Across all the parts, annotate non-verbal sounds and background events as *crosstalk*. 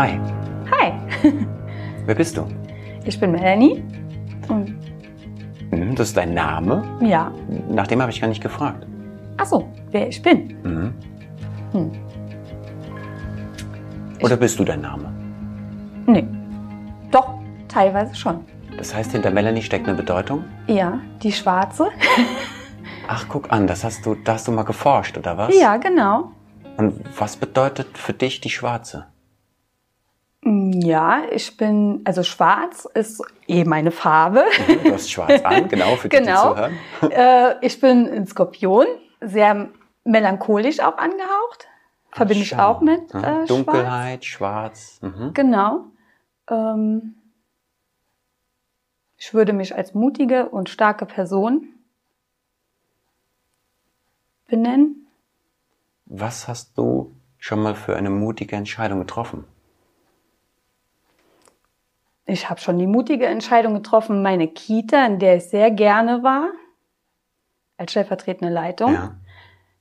Hi, Hi, *laughs* wer bist du? ich bin Melanie. Und Hm, Das ist dein Name? ja, Nach dem habe ich gar nicht gefragt. ach so, wer ich bin. Mhm. Hm. Oder bist du dein Name? Nee. Doch, teilweise schon. Das heißt, hinter Melanie steckt eine Bedeutung? Ja, die schwarze. *laughs* Ach, guck an, das hast du, da hast du mal geforscht, oder was? Ja, genau. Und was bedeutet für dich die Schwarze? Mm, Ja, ich bin, also schwarz ist eh meine Farbe. Du hast schwarz an, *laughs* genau, für die, Genau. die zuhören. äh, ich bin ein Skorpion, sehr melancholisch auch angehaucht. Verbinde ich auch mit Mhm. äh, schwarz. Dunkelheit, schwarz. Mhm. Genau. Ähm, ich würde mich als mutige und starke Person benennen. Was hast du schon mal für eine mutige Entscheidung getroffen? Ich habe schon die mutige Entscheidung getroffen, meine Kita, in der ich sehr gerne war, als stellvertretende Leitung, Ja.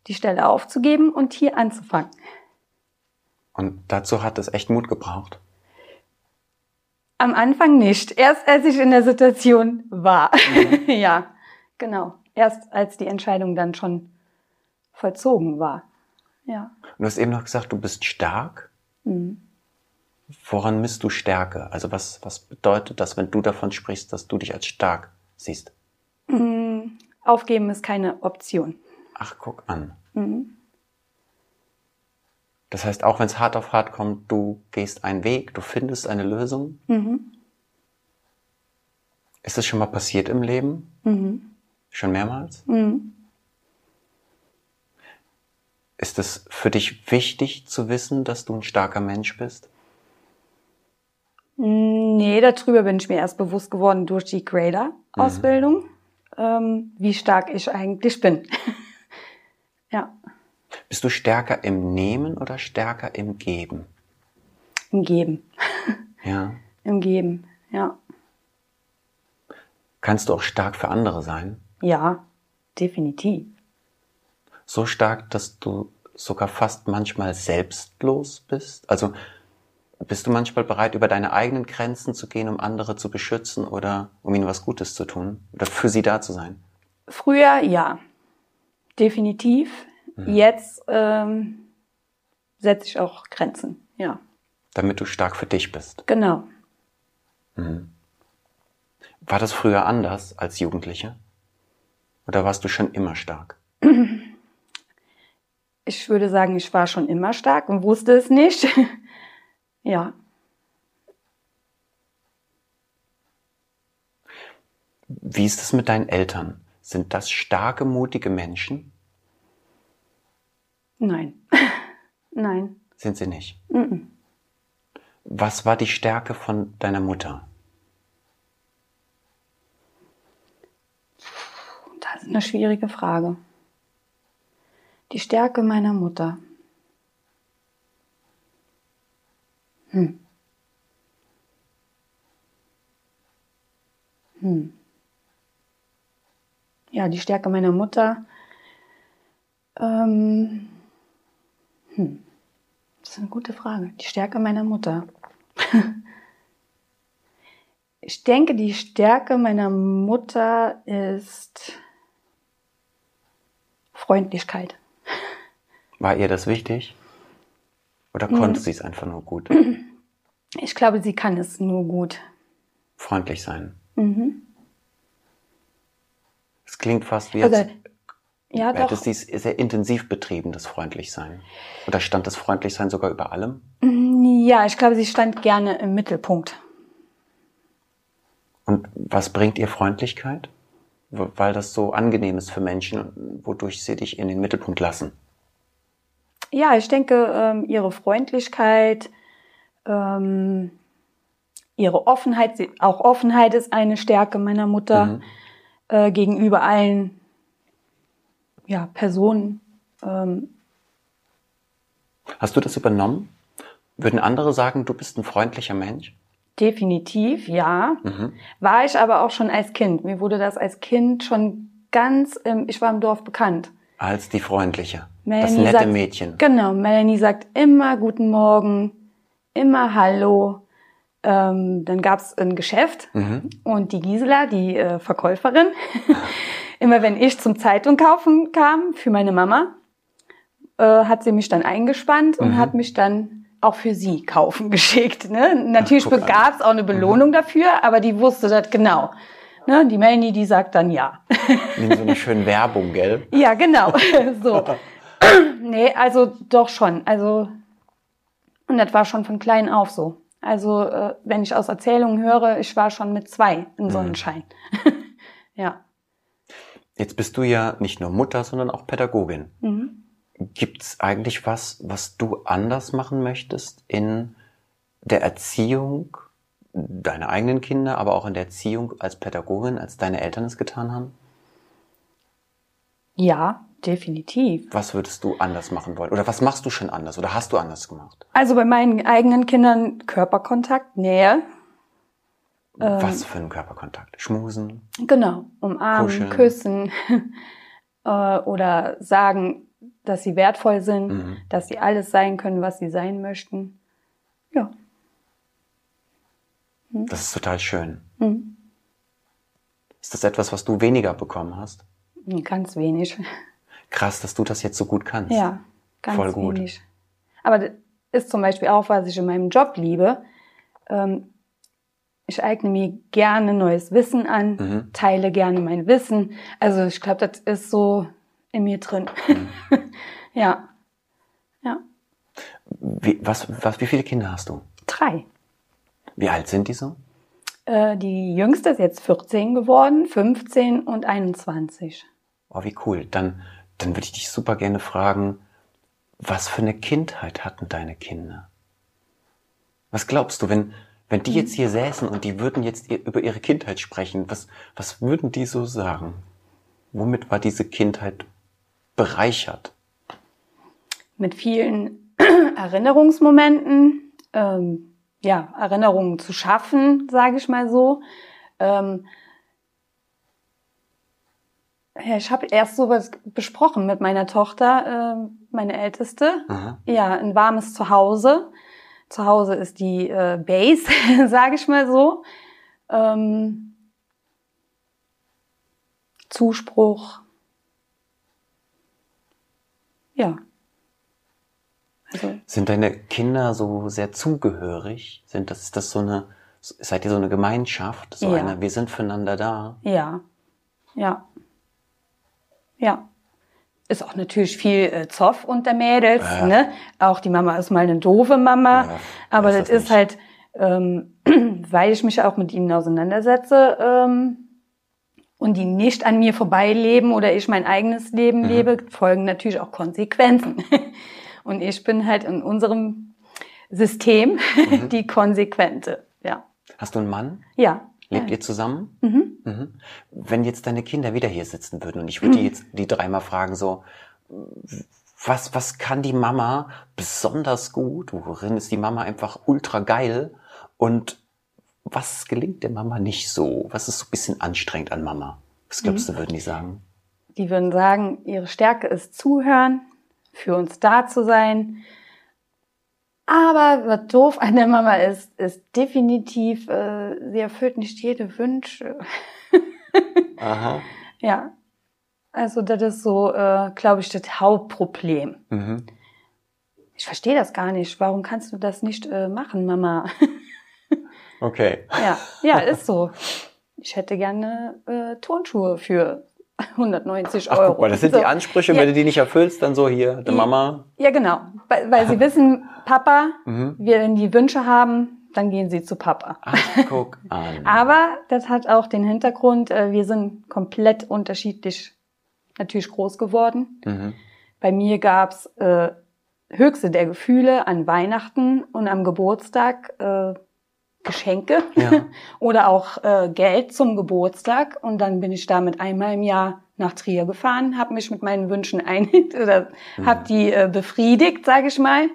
die Stelle aufzugeben und hier anzufangen. Und dazu hat es echt Mut gebraucht. Am Anfang nicht. Erst als ich in der Situation war. *laughs* ja, genau. Erst als die Entscheidung dann schon vollzogen war. Ja. Und du hast eben noch gesagt, du bist stark. Mhm. Woran misst du Stärke? Also was, was bedeutet das, wenn du davon sprichst, dass du dich als stark siehst? Mm, Aufgeben ist keine Option. Ach, guck an. Mhm. Das heißt, auch wenn es hart auf hart kommt, du gehst einen Weg, du findest eine Lösung. Mhm. Ist das schon mal passiert im Leben? Mhm. Schon mehrmals? Mhm. Ist es für dich wichtig zu wissen, dass du ein starker Mensch bist? Nee, darüber bin ich mir erst bewusst geworden durch die Grader-Ausbildung, ähm, wie stark ich eigentlich bin. *laughs* ja, Bist du stärker im Nehmen oder stärker im Geben? im Geben. *laughs* Ja. Im Geben, ja. Kannst du auch stark für andere sein? Ja, definitiv. So stark, dass du sogar fast manchmal selbstlos bist? Also bist du manchmal bereit, über deine eigenen Grenzen zu gehen, um andere zu beschützen oder um ihnen was Gutes zu tun oder für sie da zu sein? Früher ja, definitiv. Jetzt ähm, setze ich auch Grenzen. Ja, Damit du stark für dich bist. genau. War das früher anders als Jugendliche? Oder warst du schon immer stark? Ich würde sagen, ich war schon immer stark und wusste es nicht. *laughs* ja, Wie ist es mit deinen Eltern? Sind das starke, mutige Menschen? nein, *laughs* nein. Sind sie nicht? Mhm. Was war die Stärke von deiner Mutter? Das ist eine schwierige Frage. Die Stärke meiner Mutter. Hm. Ja, die Stärke meiner Mutter. Ähm, hm. Das ist eine gute Frage. Die Stärke meiner Mutter. *laughs* Ich denke, die Stärke meiner Mutter ist Freundlichkeit. War ihr das wichtig? Oder konnte sie es einfach nur gut? Ich glaube, sie kann es nur gut. Freundlich sein. Mhm. Es klingt fast wie, Also, als ja, doch. hättest du es sehr intensiv betrieben, das Freundlichsein. Oder stand das Freundlichsein sogar über allem? Ja, ich glaube, sie stand gerne im Mittelpunkt. Und was bringt ihr Freundlichkeit? Weil das so angenehm ist für Menschen, wodurch sie dich in den Mittelpunkt lassen. Ja, ich denke, ähm, ihre Freundlichkeit, ähm, ihre Offenheit, sie- auch Offenheit ist eine Stärke meiner Mutter Mhm. äh, gegenüber allen ja, Personen. Ähm, Hast du das übernommen? Würden andere sagen, du bist ein freundlicher Mensch? definitiv, ja. Mhm. War ich aber auch schon als Kind. Mir wurde das als Kind schon ganz, ähm, ich war im Dorf bekannt. Als die freundliche. das Melanie nette sagt, Mädchen. Genau, Melanie sagt immer guten Morgen, immer Hallo. Ähm, dann gab's ein Geschäft Mhm. und die Gisela, die äh, Verkäuferin, *laughs* immer wenn ich zum Zeitung kaufen kam für meine Mama, äh, hat sie mich dann eingespannt und Mhm. hat mich dann auch für sie kaufen *laughs* geschickt. Ne? Natürlich. Mhm. gab's auch eine Belohnung dafür, aber die wusste das genau. Ne? Die Melanie, die sagt dann ja. Wie so einer schönen Werbung, gell? *laughs* ja, genau. so. nee, also doch schon. Also, und das war schon von klein auf so. Also, äh, wenn ich aus Erzählungen höre, ich war schon mit zwei in Sonnenschein. *laughs* ja. Jetzt bist du ja nicht nur Mutter, sondern auch Pädagogin. Mhm. Gibt's eigentlich was, was du anders machen möchtest in der Erziehung deiner eigenen Kinder, aber auch in der Erziehung als Pädagogin, als deine Eltern es getan haben? Ja, definitiv. Was würdest du anders machen wollen? Oder was machst du schon anders? Oder hast du anders gemacht? Also bei meinen eigenen Kindern Körperkontakt, Nähe, Ähm. was für einen Körperkontakt? Schmusen? genau, umarmen, Kuscheln. küssen *laughs* äh, oder sagen, dass sie wertvoll sind, Mhm. dass sie alles sein können, was sie sein möchten. Ja. Das ist total schön. Mhm. Ist das etwas, was du weniger bekommen hast? Ganz wenig. Krass, dass du das jetzt so gut kannst. Ja, ganz Voll gut. wenig. Aber das ist zum Beispiel auch, was ich in meinem Job liebe. Ähm, ich eigne mir gerne neues Wissen an, Mhm. teile gerne mein Wissen. Also ich glaube, das ist so in mir drin. Mhm. *laughs* ja, ja, Wie, was, was, wie viele Kinder hast du? drei. Wie alt sind die so? Äh, die jüngste ist jetzt 14 geworden, 15 und 21. Oh, wie cool. Dann, dann würde ich dich super gerne fragen, was für eine Kindheit hatten deine Kinder? Was glaubst du, wenn, wenn die jetzt hier säßen und die würden jetzt über ihre Kindheit sprechen, was, was würden die so sagen? Womit war diese Kindheit bereichert? mit vielen *clears throat* Erinnerungsmomenten, ähm, ja, Erinnerungen zu schaffen, sage ich mal so. Ähm, ja, ich habe erst sowas besprochen mit meiner Tochter, ähm, meine Älteste. Aha. Ja, ein warmes Zuhause. Zu Hause ist die äh, Base, *laughs* sage ich mal so. Ähm, Zuspruch. Ja. Also, Sind deine Kinder so sehr zugehörig? Sind das, ist das so eine, seid ihr so eine Gemeinschaft? So Ja. eine, wir sind füreinander da? ja. Ja. Ja. Ist auch natürlich viel äh, Zoff unter Mädels, Ja. ne? Auch die Mama ist mal eine doofe Mama. Ja, aber das, das ist nicht. halt, ähm, *clears throat* weil ich mich auch mit ihnen auseinandersetze ähm, und die nicht an mir vorbeileben oder ich mein eigenes Leben Mhm. lebe, folgen natürlich auch Konsequenzen. *laughs* und ich bin halt in unserem System Mhm. *laughs* die Konsequente. Ja. Hast du einen Mann? Ja. Lebt ja. ihr zusammen? Mhm. Mhm. Wenn jetzt deine Kinder wieder hier sitzen würden und ich würde die jetzt die dreimal fragen so, was, was kann die Mama besonders gut? Worin ist die Mama einfach ultra geil? Und was gelingt der Mama nicht so? Was ist so ein bisschen anstrengend an Mama? Was glaubst du, würden die sagen? Die würden sagen, ihre Stärke ist zuhören, für uns da zu sein. Aber was doof an der Mama ist, ist definitiv, äh, sie erfüllt nicht jede Wünsche. *laughs* Aha. Ja. Also das ist so, äh, glaube ich, das Hauptproblem. Mhm. Ich verstehe das gar nicht. Warum kannst du das nicht äh, machen, Mama? Okay. ja, ja, *laughs* ist so. Ich hätte gerne äh, Turnschuhe für 190 Ach, Euro. guck mal, das sind So. die Ansprüche, Ja. wenn du die nicht erfüllst, dann so hier, Ja. Mama. Ja, genau. Weil, weil sie wissen, Papa, Mhm. wir, wenn die Wünsche haben, dann gehen sie zu Papa. Ach, guck an. *laughs* Aber das hat auch den Hintergrund, äh, wir sind komplett unterschiedlich natürlich groß geworden. Mhm. Bei mir gab's äh, höchste der Gefühle an Weihnachten und am Geburtstag äh, Geschenke Ja. *laughs* oder auch äh, Geld zum Geburtstag. Und dann bin ich damit einmal im Jahr nach Trier gefahren, habe mich mit meinen Wünschen einig *laughs* oder habe die äh, befriedigt, sage ich mal,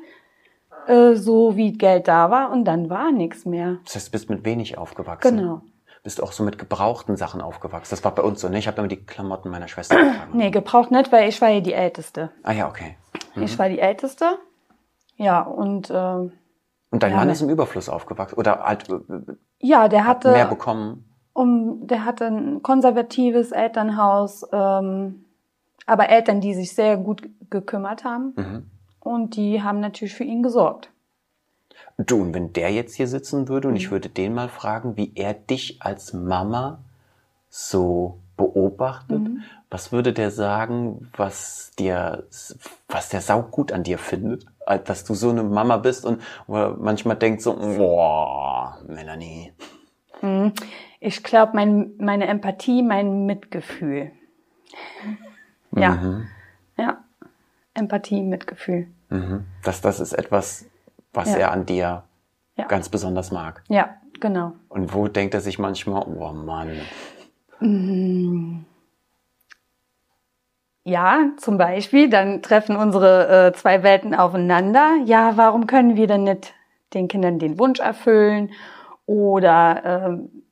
äh, so wie Geld da war. Und dann war nichts mehr. Das heißt, du bist mit wenig aufgewachsen. Genau. Bist du auch so mit gebrauchten Sachen aufgewachsen? Das war bei uns so, ne? Ich habe immer die Klamotten meiner Schwester *clears throat* getragen. Nee, gebraucht nicht, weil ich war ja die Älteste. Ah ja, okay. Ich war die Älteste. Ja, und äh, Und dein Ja, Mann ne. ist im Überfluss aufgewachsen oder halt äh, Ja, der hatte mehr bekommen. um, der hatte ein konservatives Elternhaus, ähm, aber Eltern, die sich sehr gut gekümmert haben Mhm. und die haben natürlich für ihn gesorgt. Du, und wenn der jetzt hier sitzen würde Mhm. und ich würde den mal fragen, wie er dich als Mama so beobachtet, Mhm. Was würde der sagen, was dir, was der saugut an dir findet? Äh, Dass du so eine Mama bist und manchmal denkt so, boah, Melanie. Hm. Ich glaube, mein, meine Empathie, mein Mitgefühl. Ja, Mhm. ja. Empathie, Mitgefühl. Mhm. Das, das ist etwas, was Ja. er an dir Ja. ganz besonders mag. Ja, genau. Und wo denkt er sich manchmal, oh Mann, Ja, zum Beispiel, dann treffen unsere äh, zwei Welten aufeinander. Ja, warum können wir denn nicht den Kindern den Wunsch erfüllen? Oder ähm,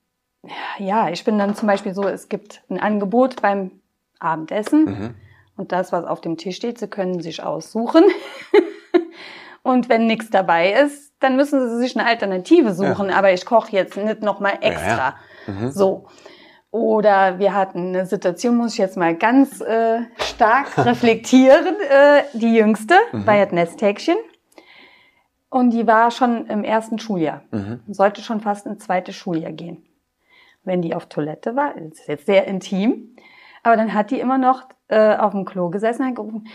ja, ich bin dann zum Beispiel so, es gibt ein Angebot beim Abendessen Mhm. und das, was auf dem Tisch steht, sie können sich aussuchen. *laughs* und wenn nichts dabei ist, dann müssen sie sich eine Alternative suchen. Aber ich koche jetzt nicht nochmal extra. Ja, Mhm. So. Oder wir hatten eine Situation, muss ich jetzt mal ganz äh, stark *laughs* reflektieren. Äh, die jüngste war jetzt Nesthäkchen. Und die war schon im ersten Schuljahr. Mhm. Sollte schon fast ins zweite Schuljahr gehen. Wenn die auf Toilette war, das ist jetzt sehr intim, aber dann hat die immer noch äh, auf dem Klo gesessen und hat gerufen,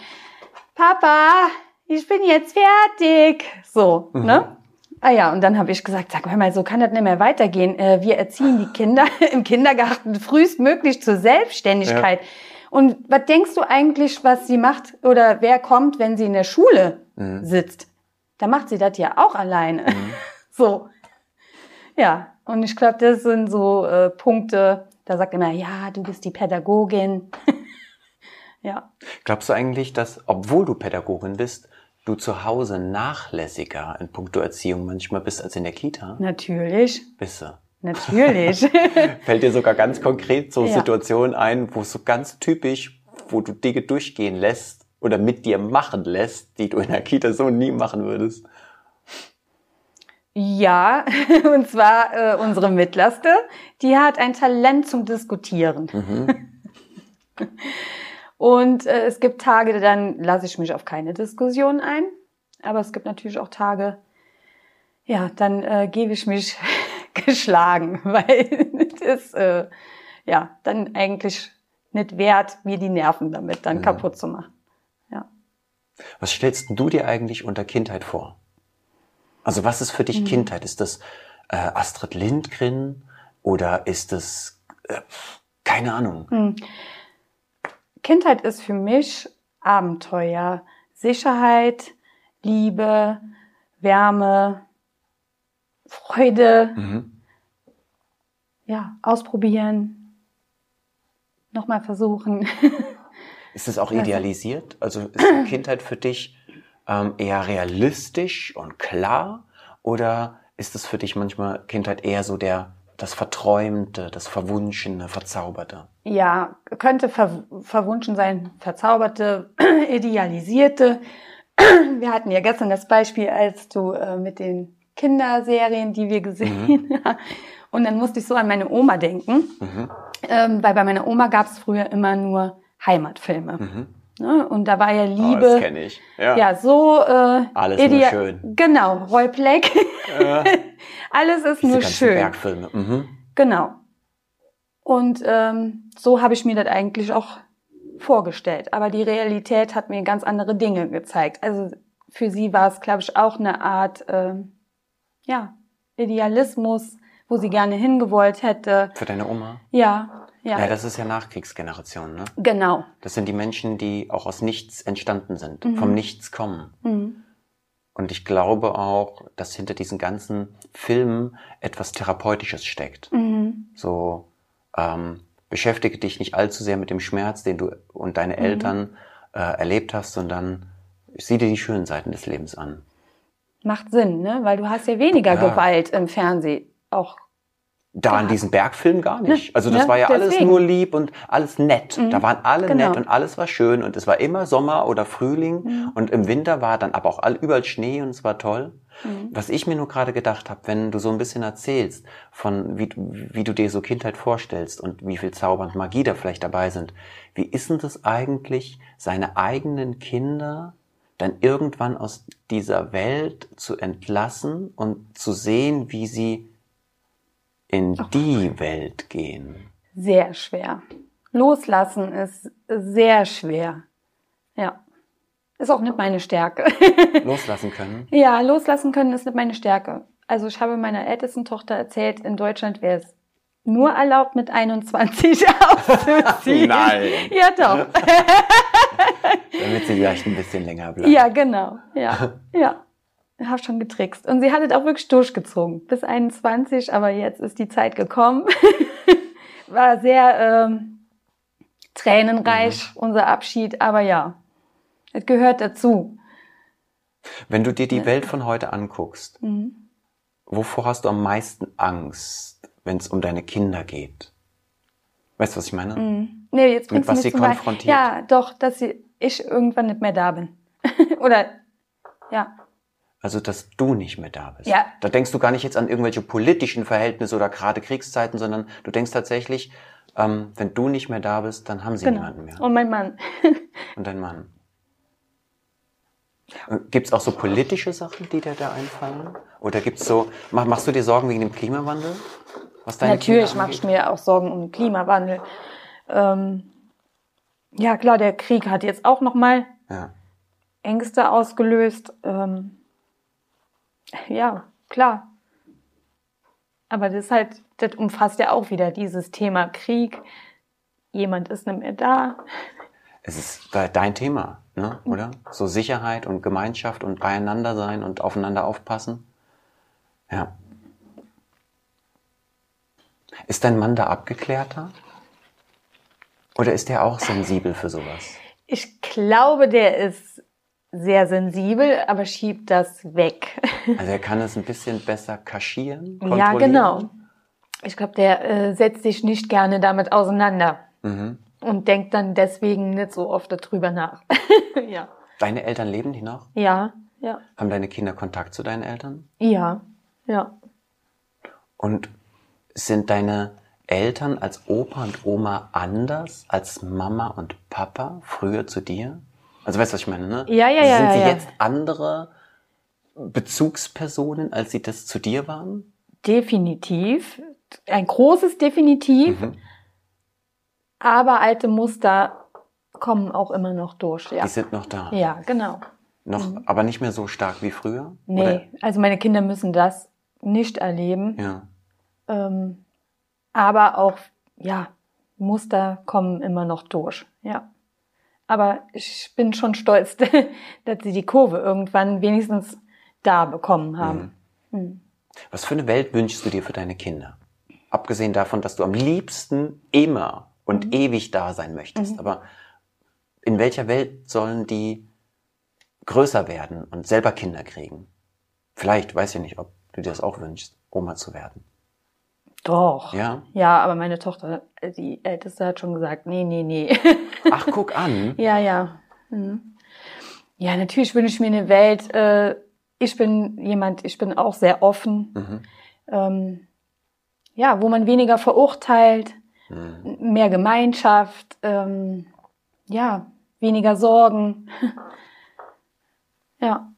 Papa, ich bin jetzt fertig. So, ne? Ah ja, und dann habe ich gesagt, sag mal, so kann das nicht mehr weitergehen. Äh, wir erziehen die Kinder *laughs* im Kindergarten frühestmöglich zur Selbstständigkeit. Und was denkst du eigentlich, was sie macht oder wer kommt, wenn sie in der Schule sitzt? Da macht sie das ja auch alleine. *laughs* So. Ja, und ich glaube, das sind so äh, Punkte, da sagt immer, ja, du bist die Pädagogin. *laughs* ja. Glaubst du eigentlich, dass, obwohl du Pädagogin bist, du zu Hause nachlässiger in puncto Erziehung manchmal bist als in der Kita? Natürlich, Bist du? natürlich. *laughs* Fällt dir sogar ganz konkret so Ja. Situationen ein, wo es so ganz typisch, wo du Dinge durchgehen lässt oder mit dir machen lässt, die du in der Kita so nie machen würdest? ja, *laughs* und zwar äh, unsere Mittlerste, die hat ein Talent zum Diskutieren. *laughs* Und äh, es gibt Tage, dann lasse ich mich auf keine Diskussion ein. Aber es gibt natürlich auch Tage, ja, dann äh, gebe ich mich *laughs* geschlagen, *laughs* weil es äh, ja dann eigentlich nicht wert, mir die Nerven damit dann kaputt zu machen. Ja. Was stellst du dir eigentlich unter Kindheit vor? Also was ist für Mhm. dich Kindheit? Ist das äh, Astrid Lindgren oder ist das äh, keine Ahnung? Mhm. Kindheit ist für mich Abenteuer, Sicherheit, Liebe, Wärme, Freude, Mhm. ja, ausprobieren, nochmal versuchen. *laughs* Ist es auch idealisiert? Also ist die *clears throat* Kindheit für dich ähm, eher realistisch und klar oder ist es für dich manchmal Kindheit eher so der das Verträumte, das Verwunschene, Verzauberte? Ja, könnte ver verwunschen sein, verzauberte, *clears throat* idealisierte. *clears throat* Wir hatten ja gestern das Beispiel, als du äh, mit den Kinderserien, die wir gesehen haben. Und dann musste ich so an meine Oma denken, ähm, weil bei meiner Oma gab es früher immer nur Heimatfilme. Ne? Und da war ja Oh, das Liebe. kenne ich. Ja. ja, so äh, Alles nur schön. Genau, Roy Black. Ja. *laughs* Alles ist Diese nur schön. Bergfilme. Mhm. Genau. Und ähm, so habe ich mir das eigentlich auch vorgestellt. Aber die Realität hat mir ganz andere Dinge gezeigt. Also für sie war es, glaube ich, auch eine Art ähm, ja, Idealismus, wo sie gerne hingewollt hätte. Für deine Oma? Ja, ja, Ja, das ist ja Nachkriegsgeneration, ne? genau. Das sind die Menschen, die auch aus nichts entstanden sind, Mhm. vom Nichts kommen. Und ich glaube auch, dass hinter diesen ganzen Filmen etwas Therapeutisches steckt. Mhm. So, ähm, beschäftige dich nicht allzu sehr mit dem Schmerz, den du und Mhm. deine Eltern äh, erlebt hast, sondern sieh dir die schönen Seiten des Lebens an. Macht Sinn, ne? Weil du hast ja weniger Ja. Gewalt im Fernsehen. Auch Da in diesen Bergfilmen gar nicht. Ne, Also das ne, war ja alles deswegen. Mhm. nur lieb und alles nett. Da waren alle Genau. nett und alles war schön und es war immer Sommer oder Frühling Mhm. und im Winter war dann aber auch all, überall Schnee und es war toll. Mhm. Was ich mir nur gerade gedacht habe, wenn du so ein bisschen erzählst von wie, wie du dir so Kindheit vorstellst und wie viel Zauber und Magie da vielleicht dabei sind, wie ist denn das eigentlich, seine eigenen Kinder dann irgendwann aus dieser Welt zu entlassen und zu sehen, wie sie in die Welt gehen? Sehr schwer. Loslassen ist sehr schwer. Ja. Ist auch nicht meine Stärke. *laughs* Loslassen können? ja, loslassen können ist nicht meine Stärke. Also ich habe meiner ältesten Tochter erzählt, in Deutschland wäre es nur erlaubt, mit 21 *laughs* auszuziehen. *laughs* Nein. Ja, doch. Damit sie vielleicht ein bisschen länger bleibt. Ja, genau. Ja, ja. Ich habe schon getrickst. Und sie hat es auch wirklich durchgezogen. Bis 21, aber jetzt ist die Zeit gekommen. War sehr ähm, tränenreich, unser Abschied, aber ja, es gehört dazu. Wenn du dir die Welt von heute anguckst, Mhm. wovor hast du am meisten Angst, wenn es um deine Kinder geht? Weißt du, was ich meine? Mhm. Nee, jetzt Mit was sie konfrontiert? Ja, doch, dass sie, ich irgendwann nicht mehr da bin. *laughs* Oder, ja. Also, dass du nicht mehr da bist. Ja. Da denkst du gar nicht jetzt an irgendwelche politischen Verhältnisse oder gerade Kriegszeiten, sondern du denkst tatsächlich, ähm, wenn du nicht mehr da bist, dann haben sie Genau. niemanden mehr. Und mein Mann. *laughs* Und dein Mann. Gibt es auch so politische Sachen, die dir da einfallen? Oder gibt's so, mach, machst du dir Sorgen wegen dem Klimawandel? Natürlich mache ich mir auch Sorgen um den Klimawandel. Ähm, ja, klar, der Krieg hat jetzt auch nochmal Ja. Ängste ausgelöst. Ähm, ja, klar. Aber das ist halt, das umfasst ja auch wieder dieses Thema Krieg. Jemand ist nicht mehr da. Es ist de- dein Thema, ne? oder? So Sicherheit und Gemeinschaft und beieinander sein und aufeinander aufpassen. Ja. Ist dein Mann da abgeklärter? Oder ist der auch sensibel für sowas? Ich glaube, der ist sehr sensibel, aber schiebt das weg. *laughs* Also er kann es ein bisschen besser kaschieren? ja, genau. Ich glaube, der äh, setzt sich nicht gerne damit auseinander Mhm. Und denkt dann deswegen nicht so oft darüber nach. *laughs* ja. Deine Eltern leben die noch? Ja, ja, Haben deine Kinder Kontakt zu deinen Eltern? ja, ja. Und sind deine Eltern als Opa und Oma anders als Mama und Papa früher zu dir? Also weißt du, was ich meine, ne? Ja, ja, ja, Sind sie ja, ja. jetzt andere Bezugspersonen, als sie das zu dir waren? Definitiv. Ein großes Definitiv. Mhm. Aber alte Muster kommen auch immer noch durch. Ja, Die sind noch da. ja genau. Noch, aber nicht mehr so stark wie früher? Nee, also meine Kinder müssen das nicht erleben. Oder? Ja. Ähm, aber auch, ja, Muster kommen immer noch durch. Ja. Aber ich bin schon stolz, *laughs* dass sie die Kurve irgendwann wenigstens da bekommen haben. Hm. Was für eine Welt wünschst du dir für deine Kinder? Abgesehen davon, dass du am liebsten immer und Mhm. ewig da sein möchtest. Aber in welcher Welt sollen die größer werden und selber Kinder kriegen? Vielleicht, weiß ich nicht, ob du dir das auch wünschst, Oma zu werden. Doch. Ja? Ja, aber meine Tochter, die Älteste hat schon gesagt, nee, nee, nee. *laughs* Ach, guck an. ja, ja. Mhm. Ja, natürlich wünsche ich mir eine Welt. Äh, ich bin jemand, ich bin auch sehr offen. Mhm. Ähm, ja, wo man weniger verurteilt, Mhm. mehr Gemeinschaft, ähm, ja, weniger Sorgen. *laughs* ja.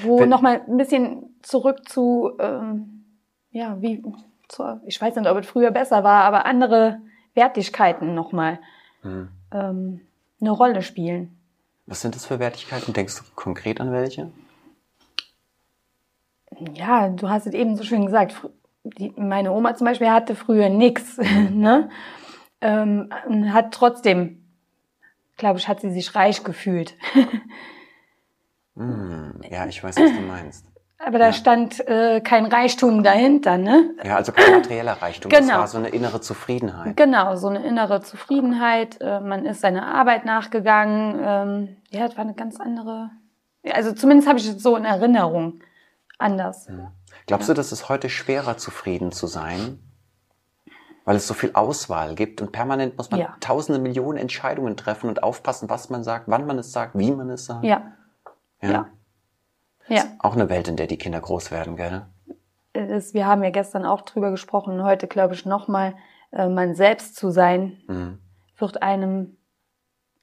Wo Wenn- nochmal ein bisschen zurück zu, ähm, ja, wie, zu, ich weiß nicht, ob es früher besser war, aber andere Wertigkeiten nochmal Mhm. ähm, eine Rolle spielen. Was sind das für Wertigkeiten? Denkst du konkret an welche? Ja, du hast es eben so schön gesagt. Die, meine Oma zum Beispiel hatte früher nix, *laughs* ne? Ähm, und hat trotzdem, glaube ich, hat sie sich reich gefühlt. Hm, ja, ich weiß, was du meinst. Aber da Ja. stand äh, kein Reichtum dahinter, ne? Ja, also kein materieller Reichtum. Das Genau. war so eine innere Zufriedenheit. Genau, so eine innere Zufriedenheit. Äh, man ist seiner Arbeit nachgegangen. Ähm, ja, das war eine ganz andere. Also zumindest habe ich es so in Erinnerung. Anders. Glaubst du, dass es heute schwerer zufrieden zu sein? Weil es so viel Auswahl gibt und permanent muss man Ja. tausende Millionen Entscheidungen treffen und aufpassen, was man sagt, wann man es sagt, wie man es sagt. Ja, ja. Ja. Ist auch eine Welt, in der die Kinder groß werden, gell? Es, wir haben ja gestern auch drüber gesprochen, heute glaube ich nochmal, äh, man selbst zu sein, Mhm. wird einem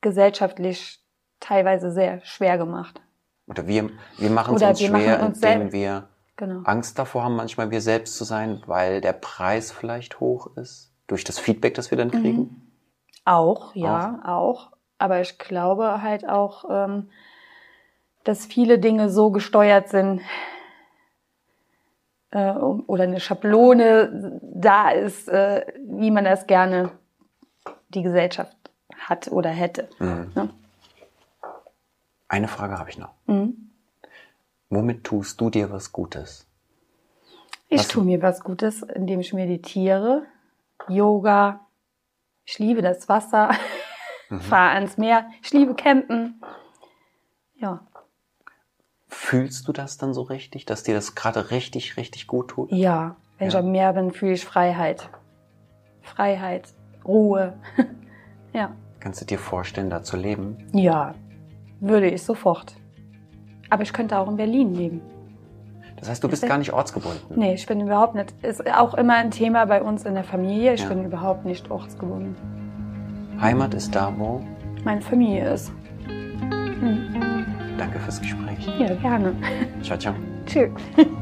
gesellschaftlich teilweise sehr schwer gemacht. Oder wir, wir machen es uns wir schwer, indem wir Genau. Angst davor haben, manchmal wir selbst zu sein, weil der Preis vielleicht hoch ist. Durch das Feedback, das wir dann Mhm. kriegen. Auch, ja, auch. Aber ich glaube halt auch, ähm, dass viele Dinge so gesteuert sind äh, oder eine Schablone da ist, äh, wie man das gerne die Gesellschaft hat oder hätte. Mhm. Ne? Eine Frage habe ich noch. Mhm. Womit tust du dir was Gutes? Ich Was- tue mir was Gutes, indem ich meditiere, Yoga. Ich liebe das Wasser, fahre ans Meer. Ich liebe Campen. Ja, Fühlst du das dann so richtig, dass dir das gerade richtig, richtig gut tut? ja. Wenn ich Ja. am Meer bin, fühle ich Freiheit. Freiheit, Ruhe. *laughs* ja, Kannst du dir vorstellen, da zu leben? ja, würde ich sofort. Aber ich könnte auch in Berlin leben. Das heißt, du bist Ist gar nicht ortsgebunden. Nee, ich bin überhaupt nicht. Ist auch immer ein Thema bei uns in der Familie. Ich Ja. bin überhaupt nicht ortsgebunden. Heimat ist da, wo. Meine Familie ist. Hm. Danke fürs Gespräch. Ja, gerne. Ciao, ciao. Tschüss. *laughs*